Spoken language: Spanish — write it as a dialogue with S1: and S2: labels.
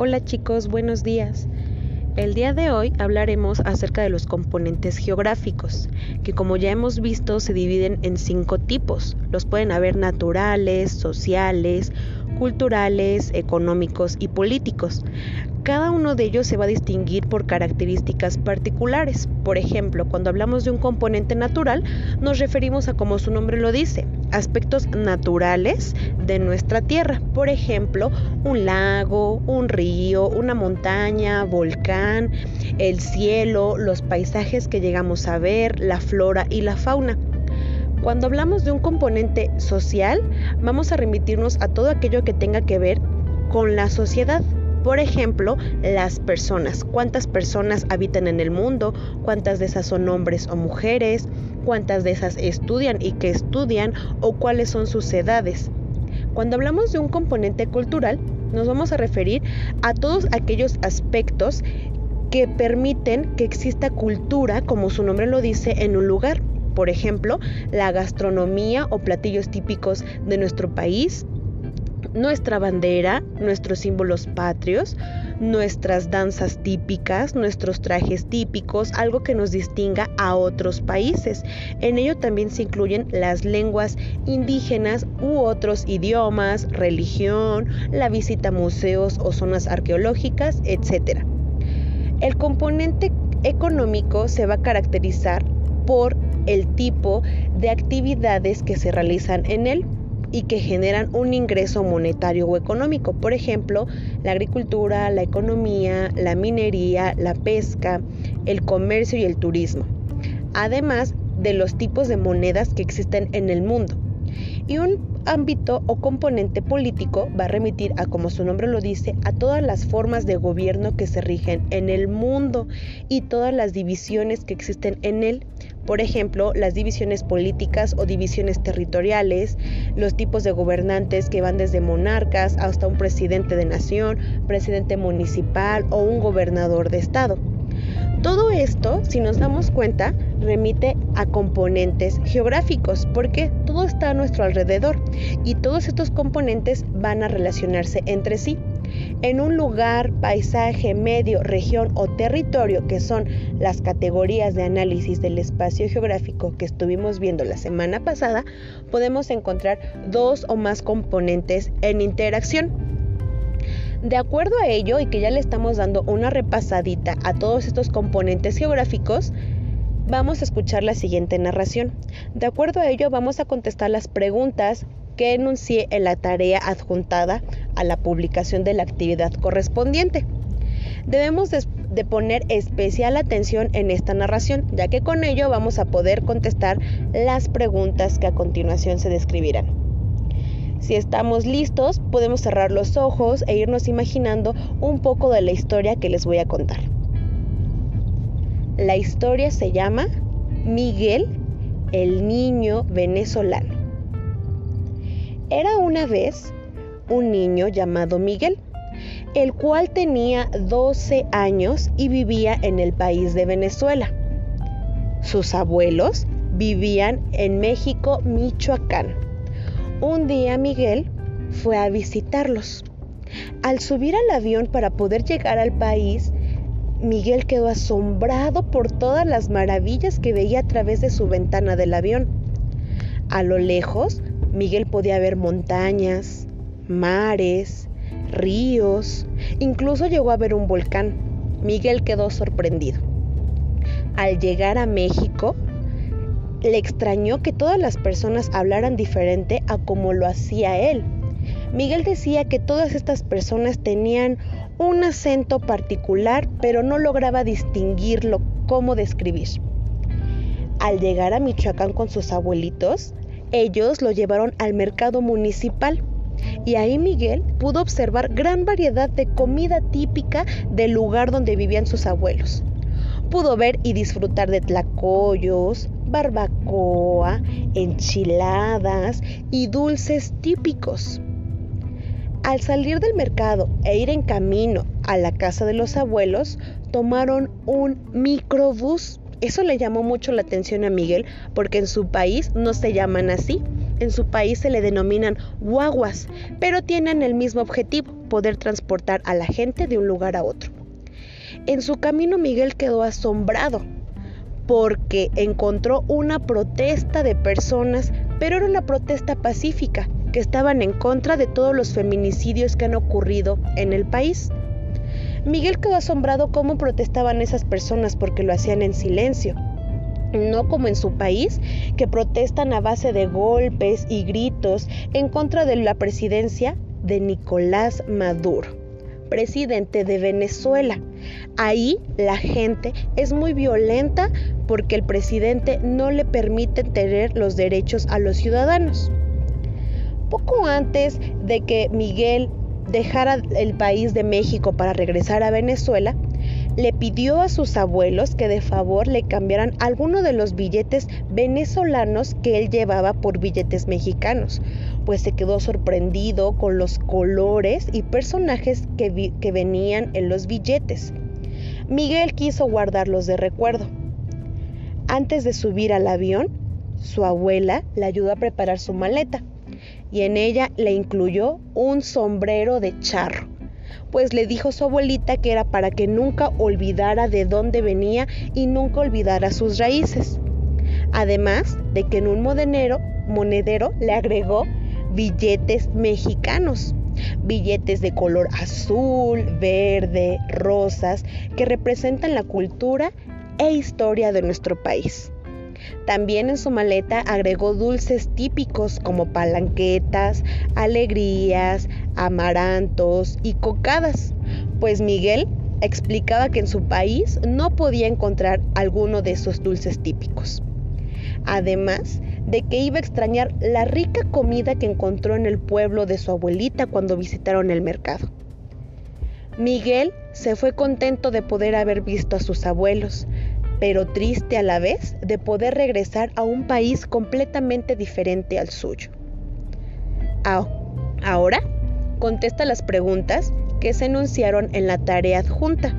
S1: Hola chicos, buenos días. El día de hoy hablaremos acerca de los componentes geográficos, que como ya hemos visto se dividen en cinco tipos. Los pueden haber naturales, sociales, culturales, económicos y políticos. Cada uno de ellos se va a distinguir por características particulares. Por ejemplo, cuando hablamos de un componente natural, nos referimos a, como su nombre lo dice, aspectos naturales de nuestra Tierra. Por ejemplo, un lago, un río, una montaña, volcán, el cielo, los paisajes que llegamos a ver, la flora y la fauna. Cuando hablamos de un componente social, vamos a remitirnos a todo aquello que tenga que ver con la sociedad. Por ejemplo, las personas. ¿Cuántas personas habitan en el mundo? ¿Cuántas de esas son hombres o mujeres? ¿Cuántas de esas estudian y que estudian? ¿O cuáles son sus edades? Cuando hablamos de un componente cultural, nos vamos a referir a todos aquellos aspectos que permiten que exista cultura, como su nombre lo dice, en un lugar por ejemplo, la gastronomía o platillos típicos de nuestro país, nuestra bandera, nuestros símbolos patrios, nuestras danzas típicas, nuestros trajes típicos, algo que nos distinga a otros países. En ello también se incluyen las lenguas indígenas u otros idiomas, religión, la visita a museos o zonas arqueológicas, etc. El componente económico se va a caracterizar por el tipo de actividades que se realizan en él y que generan un ingreso monetario o económico. Por ejemplo, la agricultura, la economía, la minería, la pesca, el comercio y el turismo. Además de los tipos de monedas que existen en el mundo. Y un ámbito o componente político va a remitir a, como su nombre lo dice, a todas las formas de gobierno que se rigen en el mundo y todas las divisiones que existen en él por ejemplo, las divisiones políticas o divisiones territoriales, los tipos de gobernantes que van desde monarcas hasta un presidente de nación, presidente municipal o un gobernador de estado. Todo esto, si nos damos cuenta, remite a componentes geográficos, porque todo está a nuestro alrededor y todos estos componentes van a relacionarse entre sí en un lugar, paisaje, medio, región o territorio, que son las categorías de análisis del espacio geográfico que estuvimos viendo la semana pasada, podemos encontrar dos o más componentes en interacción. De acuerdo a ello, y que ya le estamos dando una repasadita a todos estos componentes geográficos, vamos a escuchar la siguiente narración. De acuerdo a ello, vamos a contestar las preguntas que enuncié en la tarea adjuntada a la publicación de la actividad correspondiente. Debemos de, poner especial atención en esta narración, ya que con ello vamos a poder contestar las preguntas que a continuación se describirán. Si estamos listos, podemos cerrar los ojos e irnos imaginando un poco de la historia que les voy a contar. La historia se llama Miguel, el niño venezolano. Era una vez un niño llamado Miguel, el cual tenía 12 años y vivía en el país de Venezuela. Sus abuelos vivían en México, Michoacán. Un día Miguel fue a visitarlos. Al subir al avión para poder llegar al país, Miguel quedó asombrado por todas las maravillas que veía a través de su ventana del avión. A lo lejos Miguel podía ver montañas, mares, ríos, incluso llegó a ver un volcán. Miguel quedó sorprendido. Al llegar a México, le extrañó que todas las personas hablaran diferente a como lo hacía él. Miguel decía que todas estas personas tenían un acento particular, pero no lograba distinguirlo, cómo describir. Al llegar a Michoacán con sus abuelitos, ellos lo llevaron al mercado municipal y ahí Miguel pudo observar gran variedad de comida típica del lugar donde vivían sus abuelos. Pudo ver y disfrutar de tlacoyos, barbacoa, enchiladas y dulces típicos. Al salir del mercado e ir en camino a la casa de los abuelos, tomaron un microbús eso le llamó mucho la atención a Miguel porque en su país no se llaman así. En su país se le denominan guaguas, pero tienen el mismo objetivo, poder transportar a la gente de un lugar a otro. En su camino Miguel quedó asombrado porque encontró una protesta de personas, pero era una protesta pacífica, que estaban en contra de todos los feminicidios que han ocurrido en el país. Miguel quedó asombrado cómo protestaban esas personas porque lo hacían en silencio, no como en su país, que protestan a base de golpes y gritos en contra de la presidencia de Nicolás Maduro, presidente de Venezuela. Ahí la gente es muy violenta porque el presidente no le permite tener los derechos a los ciudadanos. Poco antes de que Miguel dejara el país de México para regresar a Venezuela, le pidió a sus abuelos que de favor le cambiaran alguno de los billetes venezolanos que él llevaba por billetes mexicanos, pues se quedó sorprendido con los colores y personajes que, que venían en los billetes. Miguel quiso guardarlos de recuerdo. Antes de subir al avión, su abuela le ayudó a preparar su maleta y en ella le incluyó un sombrero de charro, pues le dijo su abuelita que era para que nunca olvidara de dónde venía y nunca olvidara sus raíces. Además de que en un monedero, monedero le agregó billetes mexicanos billetes de color azul, verde, rosas, que representan la cultura e historia de nuestro país. También en su maleta agregó dulces típicos como palanquetas, alegrías, amarantos y cocadas, pues Miguel explicaba que en su país no podía encontrar alguno de esos dulces típicos. Además de que iba a extrañar la rica comida que encontró en el pueblo de su abuelita cuando visitaron el mercado. Miguel se fue contento de poder haber visto a sus abuelos, pero triste a la vez de poder regresar a un país completamente diferente al suyo. Ahora, contesta las preguntas que se enunciaron en la tarea adjunta.